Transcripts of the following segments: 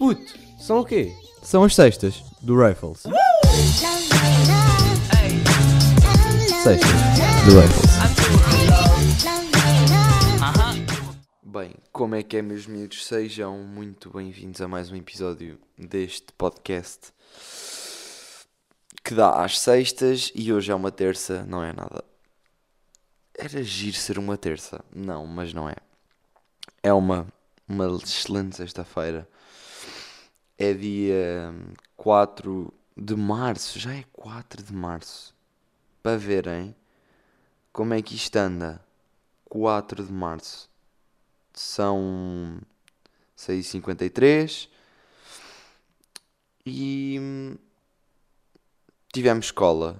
Puto, são o quê? São as sextas do Rifles. Sextas do Rifles. Bem, como é que é, meus miúdos? Sejam muito bem-vindos a mais um episódio deste podcast que dá às sextas e hoje é uma terça, não é nada. Era giro ser uma terça, não, mas não é. É uma, uma excelente sexta-feira. É dia 4 de março, já é 4 de março. Para verem como é que isto anda. 4 de março são 6h53 e hum, tivemos escola.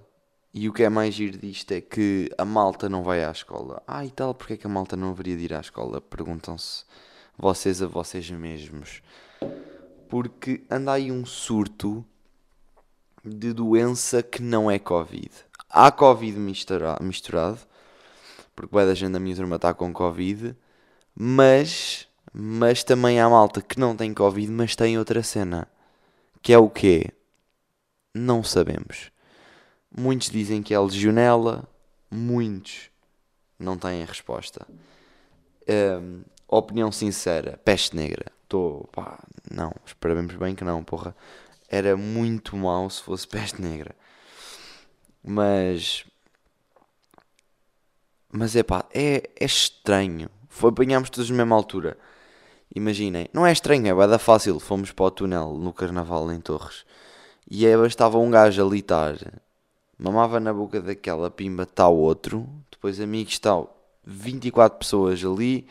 E o que é mais giro disto é que a malta não vai à escola. Ah, e tal, porque é que a malta não haveria de ir à escola? Perguntam-se vocês a vocês mesmos. Porque anda aí um surto de doença que não é Covid. Há Covid mistura- misturado, porque vai da gente da minha turma está com Covid, mas, mas também há malta que não tem Covid, mas tem outra cena. Que é o quê? Não sabemos. Muitos dizem que é legionela, muitos não têm a resposta. Hum, opinião sincera, peste negra. Estou, pá, não, esperamos bem que não, porra. Era muito mau se fosse peste negra. Mas. Mas é pá, é, é estranho. Foi, apanhámos todos na mesma altura. Imaginem, não é estranho, é bada fácil. Fomos para o túnel no Carnaval em Torres. E é, bastava um gajo ali estar, mamava na boca daquela pimba, tal outro. Depois amigos, tal, 24 pessoas ali.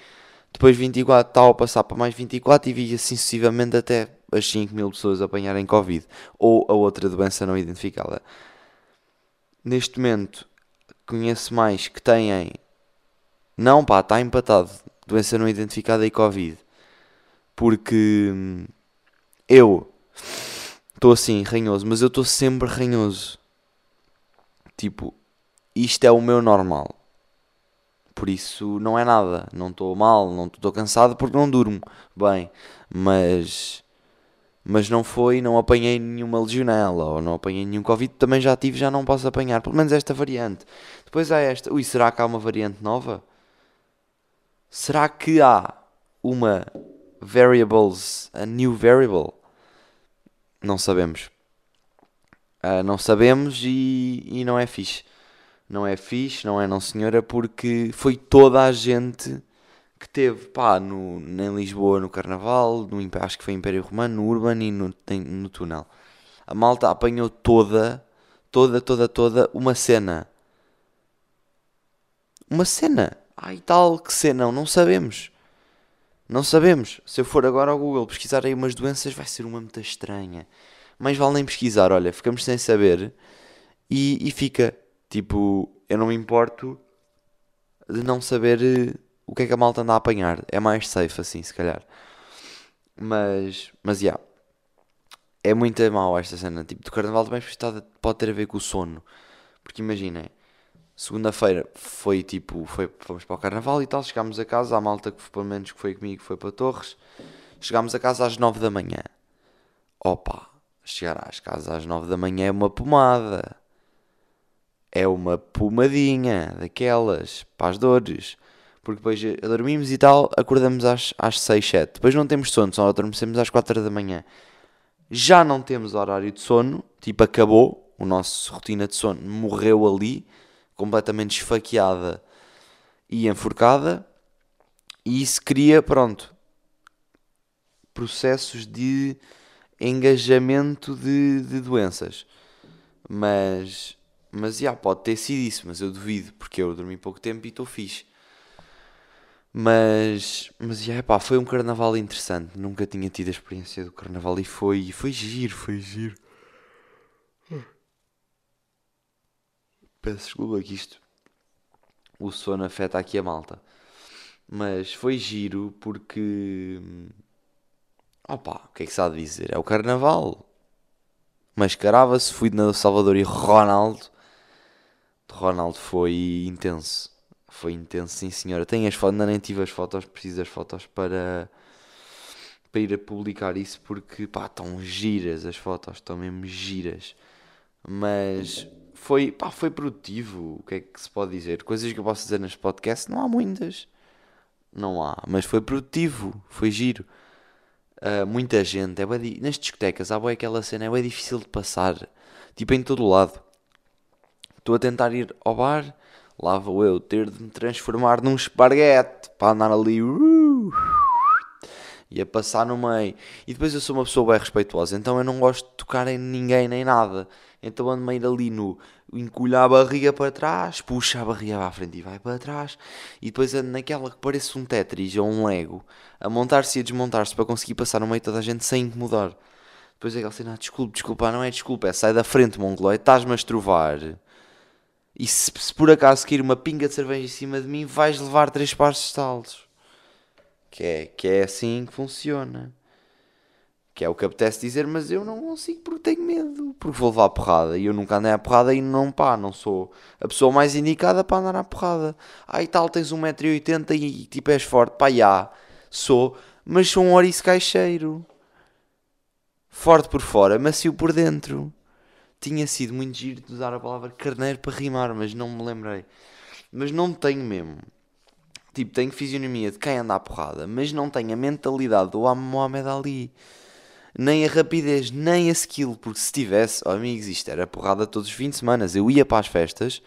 Depois 24 tal a passar para mais 24 e via assim sucessivamente até as 5 mil pessoas apanharem Covid. Ou a outra doença não identificada. Neste momento, conheço mais que têm. Não, pá, está empatado. Doença não identificada e Covid. Porque hum, eu estou assim, ranhoso, mas eu estou sempre ranhoso. Tipo, isto é o meu normal. Por isso não é nada. Não estou mal, não estou cansado porque não durmo bem. Mas. Mas não foi, não apanhei nenhuma legionela ou não apanhei nenhum Covid. Também já tive, já não posso apanhar. Pelo menos esta variante. Depois há esta. Ui, será que há uma variante nova? Será que há uma variables, a new variable? Não sabemos. Ah, não sabemos e, e não é fixe. Não é fixe, não é não senhora, porque foi toda a gente que teve, pá, no, em Lisboa no Carnaval, no, acho que foi Império Romano, no Urban e no, no Túnel. A malta apanhou toda, toda, toda, toda uma cena. Uma cena. Ai tal, que cena, não, não sabemos. Não sabemos. Se eu for agora ao Google pesquisar aí umas doenças, vai ser uma muito estranha. Mais vale nem pesquisar, olha, ficamos sem saber e, e fica. Tipo, eu não me importo de não saber eh, o que é que a malta anda a apanhar. É mais safe assim, se calhar. Mas, mas, já. É muito mau esta cena. Tipo, do carnaval também pode pode ter a ver com o sono. Porque imaginem, segunda-feira foi tipo, foi, fomos para o carnaval e tal, chegámos a casa, a malta que pelo menos que foi comigo foi para Torres, chegámos a casa às 9 da manhã. Opa, chegar às casas às 9 da manhã é uma pomada. É uma pomadinha daquelas, para as dores. Porque depois eh, dormimos e tal, acordamos às, às 6, 7. Depois não temos sono, só adormecemos às 4 da manhã. Já não temos horário de sono, tipo acabou, o nosso rotina de sono morreu ali, completamente esfaqueada e enforcada. E isso cria, pronto, processos de engajamento de, de doenças. Mas, mas já, pode ter sido isso, mas eu duvido, porque eu dormi pouco tempo e estou fixe. Mas, mas já, pá, foi um carnaval interessante. Nunca tinha tido a experiência do carnaval e foi, foi giro, foi giro. Peço desculpa que isto, o sono afeta aqui a malta. Mas foi giro porque, opá, o que é que se há de dizer? É o carnaval. Mascarava-se, fui na Salvador e Ronaldo. Ronaldo foi intenso. Foi intenso, sim senhora. Tenho as fotos, ainda nem tive as fotos, preciso das fotos para, para ir a publicar isso porque pá, estão giras as fotos, estão mesmo giras. Mas foi, pá, foi produtivo. O que é que se pode dizer? Coisas que eu posso dizer neste podcast, não há muitas. Não há, mas foi produtivo, foi giro. Uh, muita gente, é di- nas discotecas há bué aquela cena, é bem difícil de passar, tipo em todo lado. Estou a tentar ir ao bar, lá vou eu ter de me transformar num esparguete para andar ali uh, e a passar no meio. E depois eu sou uma pessoa bem respeituosa, então eu não gosto de tocar em ninguém nem nada. Então ando meio ali no encolher a barriga para trás, puxa a barriga para a frente e vai para trás. E depois ando naquela que parece um Tetris ou um Lego, a montar-se e a desmontar-se para conseguir passar no meio de toda a gente sem incomodar. Depois é aquela cena, ah, desculpe, desculpa, não é desculpa, é sai da frente, mongolói, estás-me a estrovar. E se, se por acaso cair uma pinga de cerveja em cima de mim, vais levar três pares de estalos. Que é, que é assim que funciona. Que é o que apetece dizer, mas eu não consigo porque tenho medo. Porque vou levar a porrada. E eu nunca andei à porrada e não pá, não sou a pessoa mais indicada para andar à porrada. Ai tal, tens 1,80m e tipo és forte. Pá, já, sou. Mas sou um ouriço caixeiro. Forte por fora, macio por dentro. Tinha sido muito giro de usar a palavra carneiro para rimar, mas não me lembrei. Mas não tenho mesmo. Tipo, tenho fisionomia de quem anda à porrada, mas não tenho a mentalidade do Mohamed Ali. Nem a rapidez, nem a skill. Porque se tivesse, oh amigos, isto era porrada todos os fins de semana. Eu ia para as festas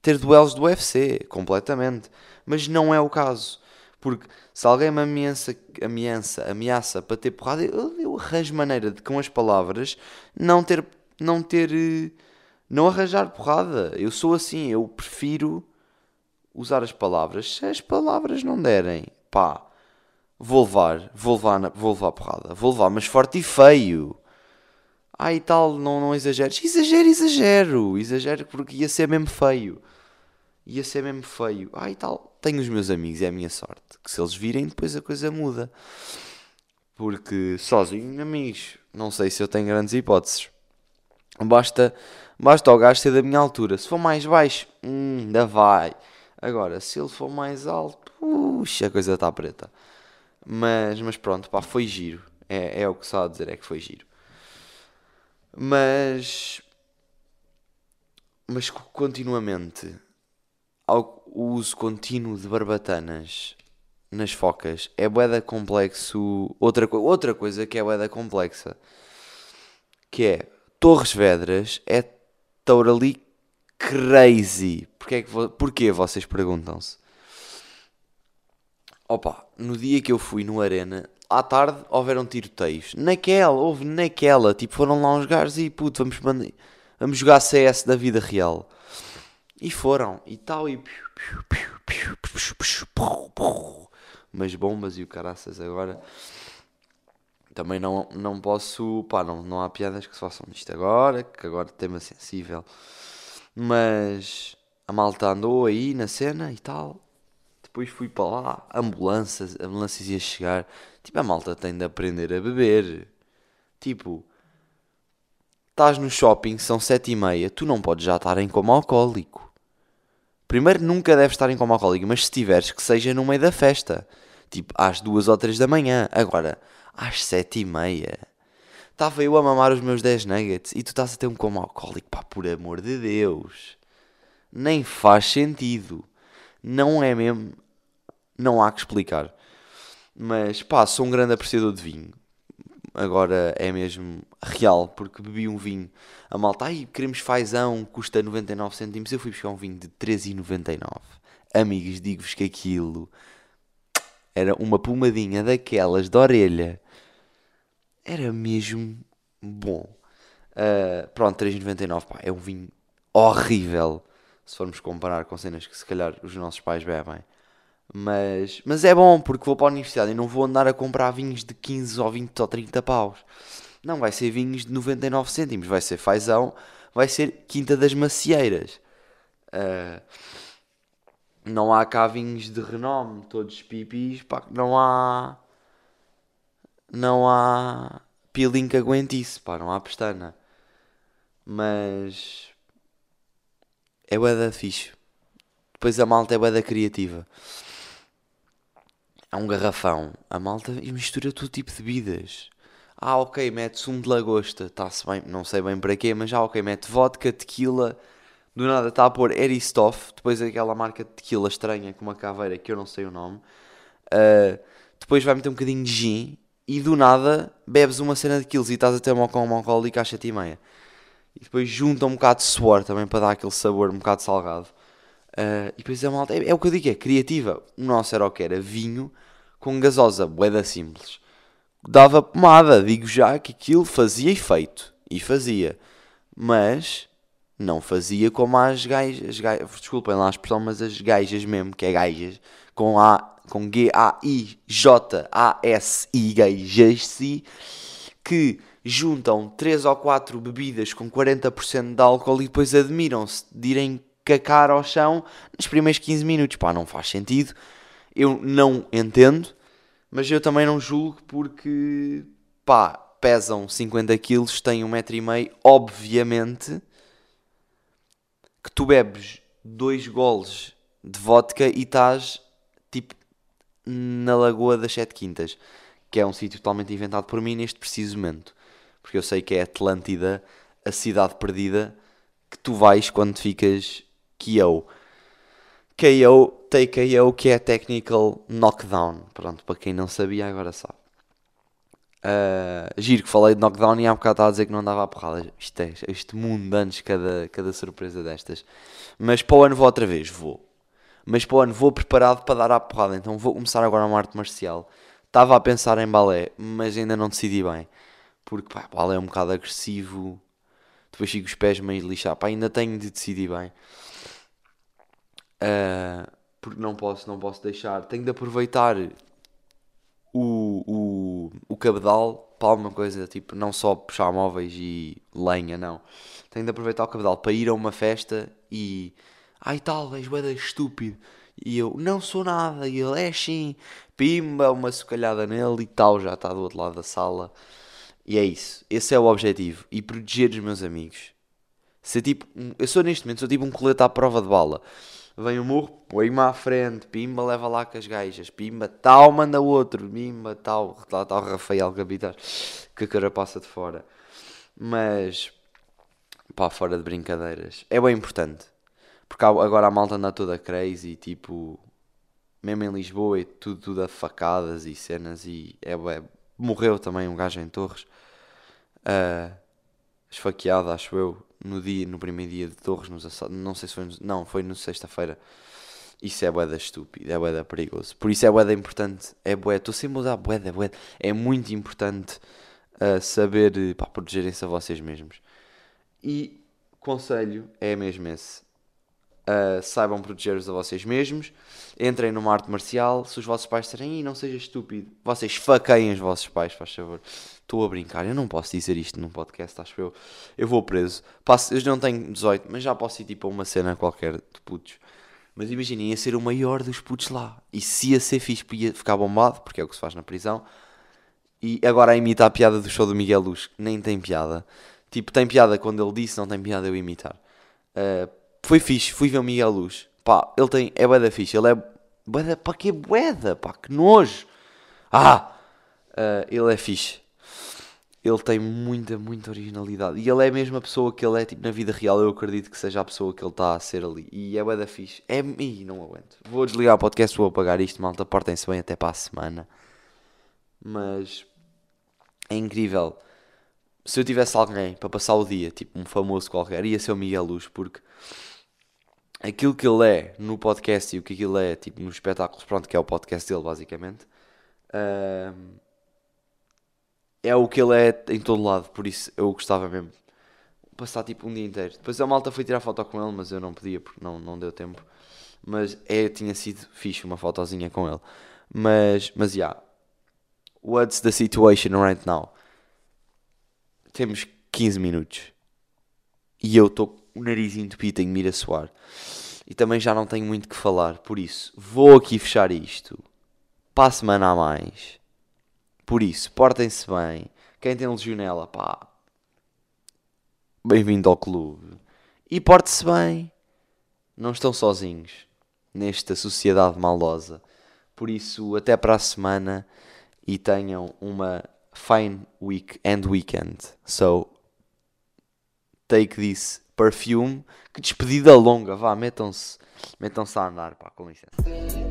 ter duelos do UFC, completamente. Mas não é o caso. Porque se alguém me ameaça, ameaça, ameaça para ter porrada, eu, eu arranjo maneira de, com as palavras, não ter, não ter, eh, não arranjar porrada. Eu sou assim, eu prefiro usar as palavras. Se as palavras não derem, pá, vou levar, vou levar, na- vou levar porrada, vou levar, mas forte e feio. Ah, e tal, não, não exageres. Exagero, exagero, exagero porque ia ser mesmo feio. Ia ser mesmo feio. Ah, e tal, tenho os meus amigos, é a minha sorte. Que se eles virem, depois a coisa muda. Porque sozinho, amigos, não sei se eu tenho grandes hipóteses. Basta, basta o gajo ser da minha altura. Se for mais baixo, hum, ainda vai. Agora, se ele for mais alto, puxa, a coisa está preta. Mas, mas pronto, pá, foi giro. É, é o que só a dizer, é que foi giro. Mas, mas co- continuamente, ao- o uso contínuo de barbatanas nas focas é boeda complexo. Outra, outra coisa que é boeda complexa, que é Torres Vedras é totally crazy. Porquê, é que porquê vocês perguntam-se? Opa, no dia que eu fui no Arena, à tarde houveram tiroteios. Naquela, houve naquela. Tipo, foram lá uns gajos e puto, vamos, vamos jogar CS da vida real. E foram, e tal, e. Umas bombas e o caraças agora. Também não, não posso. Pá, não, não há piadas que se façam nisto agora, que agora tema sensível. Mas a malta andou aí na cena e tal. Depois fui para lá, ambulâncias, ambulâncias ia chegar. Tipo, a malta tem de aprender a beber. Tipo, estás no shopping, são sete e meia, tu não podes já estar em coma alcoólico. Primeiro, nunca deves estar em coma alcoólico, mas se tiveres, que seja no meio da festa. Tipo, às duas ou três da manhã. Agora, às sete e meia. Estava eu a mamar os meus 10 nuggets e tu estás a ter um coma alcoólico, pá, por amor de Deus. Nem faz sentido. Não é mesmo. Não há que explicar. Mas, pá, sou um grande apreciador de vinho. Agora é mesmo real, porque bebi um vinho. A malta, ai, queremos fazão, custa 99 cêntimos. Eu fui buscar um vinho de 13,99. Amigos, digo-vos que aquilo era uma pomadinha daquelas de orelha. Era mesmo bom. Ah, pronto, 3,99, pá, é um vinho horrível. Se formos comparar com cenas que se calhar os nossos pais bebem. Mas, mas é bom porque vou para a universidade e não vou andar a comprar vinhos de 15 ou 20 ou 30 paus. Não, vai ser vinhos de 99 cêntimos, vai ser fazão, vai ser Quinta das Macieiras. Ah, não há cá vinhos de renome, todos pipis, pá, não há. Não há peeling que aguente isso, pá, não há pestana. Mas. É da fixe. Depois a malta é da criativa. é um garrafão. A malta mistura todo tipo de bebidas. Ah, ok, mete sumo de lagosta. Está-se bem, não sei bem para quê, mas já ok, mete vodka, tequila. Do nada está a pôr Eristoff. Depois aquela marca de tequila estranha com uma caveira que eu não sei o nome. Uh, depois vai meter um bocadinho de gin. E do nada bebes uma cena de quilos e estás a ter uma alcoólica às 7 e meia. E depois junta um bocado de suor também para dar aquele sabor um bocado salgado. Uh, e depois malta, é, é, o que eu digo, é criativa. O nosso era o que era vinho com gasosa, boeda simples dava pomada. Digo já que aquilo fazia efeito. E fazia. Mas não fazia como as gajas. gajas desculpem lá a expressão, mas as gajas mesmo, que é gajas, com A, com G-A-I-J-A-S-I, gajas, que juntam 3 ou 4 bebidas com 40% de álcool e depois admiram-se de irem cacar ao chão nos primeiros 15 minutos. Pá, não faz sentido. Eu não entendo. Mas eu também não julgo porque, pá, pesam 50 quilos, têm um metro e meio, obviamente que tu bebes dois goles de vodka e estás, tipo, na Lagoa das Sete Quintas, que é um sítio totalmente inventado por mim neste preciso momento. Porque eu sei que é Atlântida, a cidade perdida, que tu vais quando ficas KO. KO TKO, que é Technical Knockdown. Pronto, para quem não sabia, agora sabe. Uh, giro que falei de knockdown e há bocado estava a dizer que não dava a porrada. Isto é, este mundo anos, cada, cada surpresa destas. Mas para o ano vou outra vez, vou. Mas para o ano vou preparado para dar a porrada. Então vou começar agora uma arte marcial. Estava a pensar em balé, mas ainda não decidi bem. Porque pá, balé é um bocado agressivo. Depois fico os pés meio lixados. Ainda tenho de decidir bem. Uh, porque não posso, não posso deixar. Tenho de aproveitar o, o, o cabedal para alguma coisa, tipo, não só puxar móveis e lenha, não. Tenho de aproveitar o cabedal para ir a uma festa e. Ai tal, és boeda estúpido. E eu, não sou nada. E ele, é sim. Pimba, uma socalhada nele e tal, já está do outro lado da sala. E é isso. Esse é o objetivo. E proteger os meus amigos. Ser tipo, eu sou neste momento, sou tipo um colete à prova de bala vem o murro, põe-me à frente, pimba, leva lá com as gajas, pimba, tal, manda outro, pimba, tal, lá está o Rafael Capitar, que a cara passa de fora. Mas, pá, fora de brincadeiras, é bem importante, porque agora a malta anda toda crazy, tipo, mesmo em Lisboa, é tudo, tudo a facadas e cenas, e é, é morreu também um gajo em Torres, uh, esfaqueado, acho eu, no dia, no primeiro dia de Torres, nos assaltos, não sei se foi, não, foi no sexta-feira. Isso é boeda estúpido, é boeda perigoso. Por isso é boeda importante, é boeda, estou sempre a usar boeda, boeda. É muito importante uh, saber, pá, protegerem-se a vocês mesmos. E conselho é mesmo esse. Uh, saibam proteger-vos a vocês mesmos. Entrem numa arte marcial. Se os vossos pais disserem, não seja estúpido, vocês faqueiem os vossos pais, faz favor. Estou a brincar, eu não posso dizer isto num podcast, acho eu. Eu vou preso. Passo, eu não tenho 18, mas já posso ir tipo a uma cena qualquer de putos. Mas imaginem, ia ser o maior dos putos lá. E se ia ser fixe, ia ficar bombado, porque é o que se faz na prisão. E agora a imitar a piada do show do Miguel Luz, nem tem piada. Tipo, tem piada quando ele disse, não tem piada eu imitar. Uh, foi fixe, fui ver o Miguel Luz. Pá, ele tem, é bué fixe, ele é bué pá, que bué pá, que nojo. Ah, uh, ele é fixe. Ele tem muita, muita originalidade. E ele é a mesma pessoa que ele é, tipo, na vida real, eu acredito que seja a pessoa que ele está a ser ali. E é bué fixe. É, ih, não aguento. Vou desligar o podcast, vou apagar isto, malta, portem-se bem até para a semana. Mas, é incrível. Se eu tivesse alguém para passar o dia, tipo um famoso qualquer, ia ser o Miguel Luz, porque aquilo que ele é no podcast e o que aquilo é tipo nos espetáculos, pronto, que é o podcast dele basicamente, uh, é o que ele é em todo lado, por isso eu gostava mesmo passar tipo um dia inteiro. Depois a malta foi tirar foto com ele, mas eu não podia porque não, não deu tempo. Mas é, tinha sido fixe uma fotozinha com ele. Mas, mas já. Yeah. What's the situation right now? Temos 15 minutos. E eu estou o nariz entupido, tenho me ir a suar. E também já não tenho muito que falar, por isso vou aqui fechar isto. Para a semana a mais. Por isso, portem-se bem. Quem tem legionela, pá. Bem-vindo ao clube. E porte-se bem. Não estão sozinhos nesta sociedade maldosa. Por isso, até para a semana e tenham uma fine week and weekend. So, take this perfume. Que despedida longa, vá, metam-se metam a andar, pá, com licença.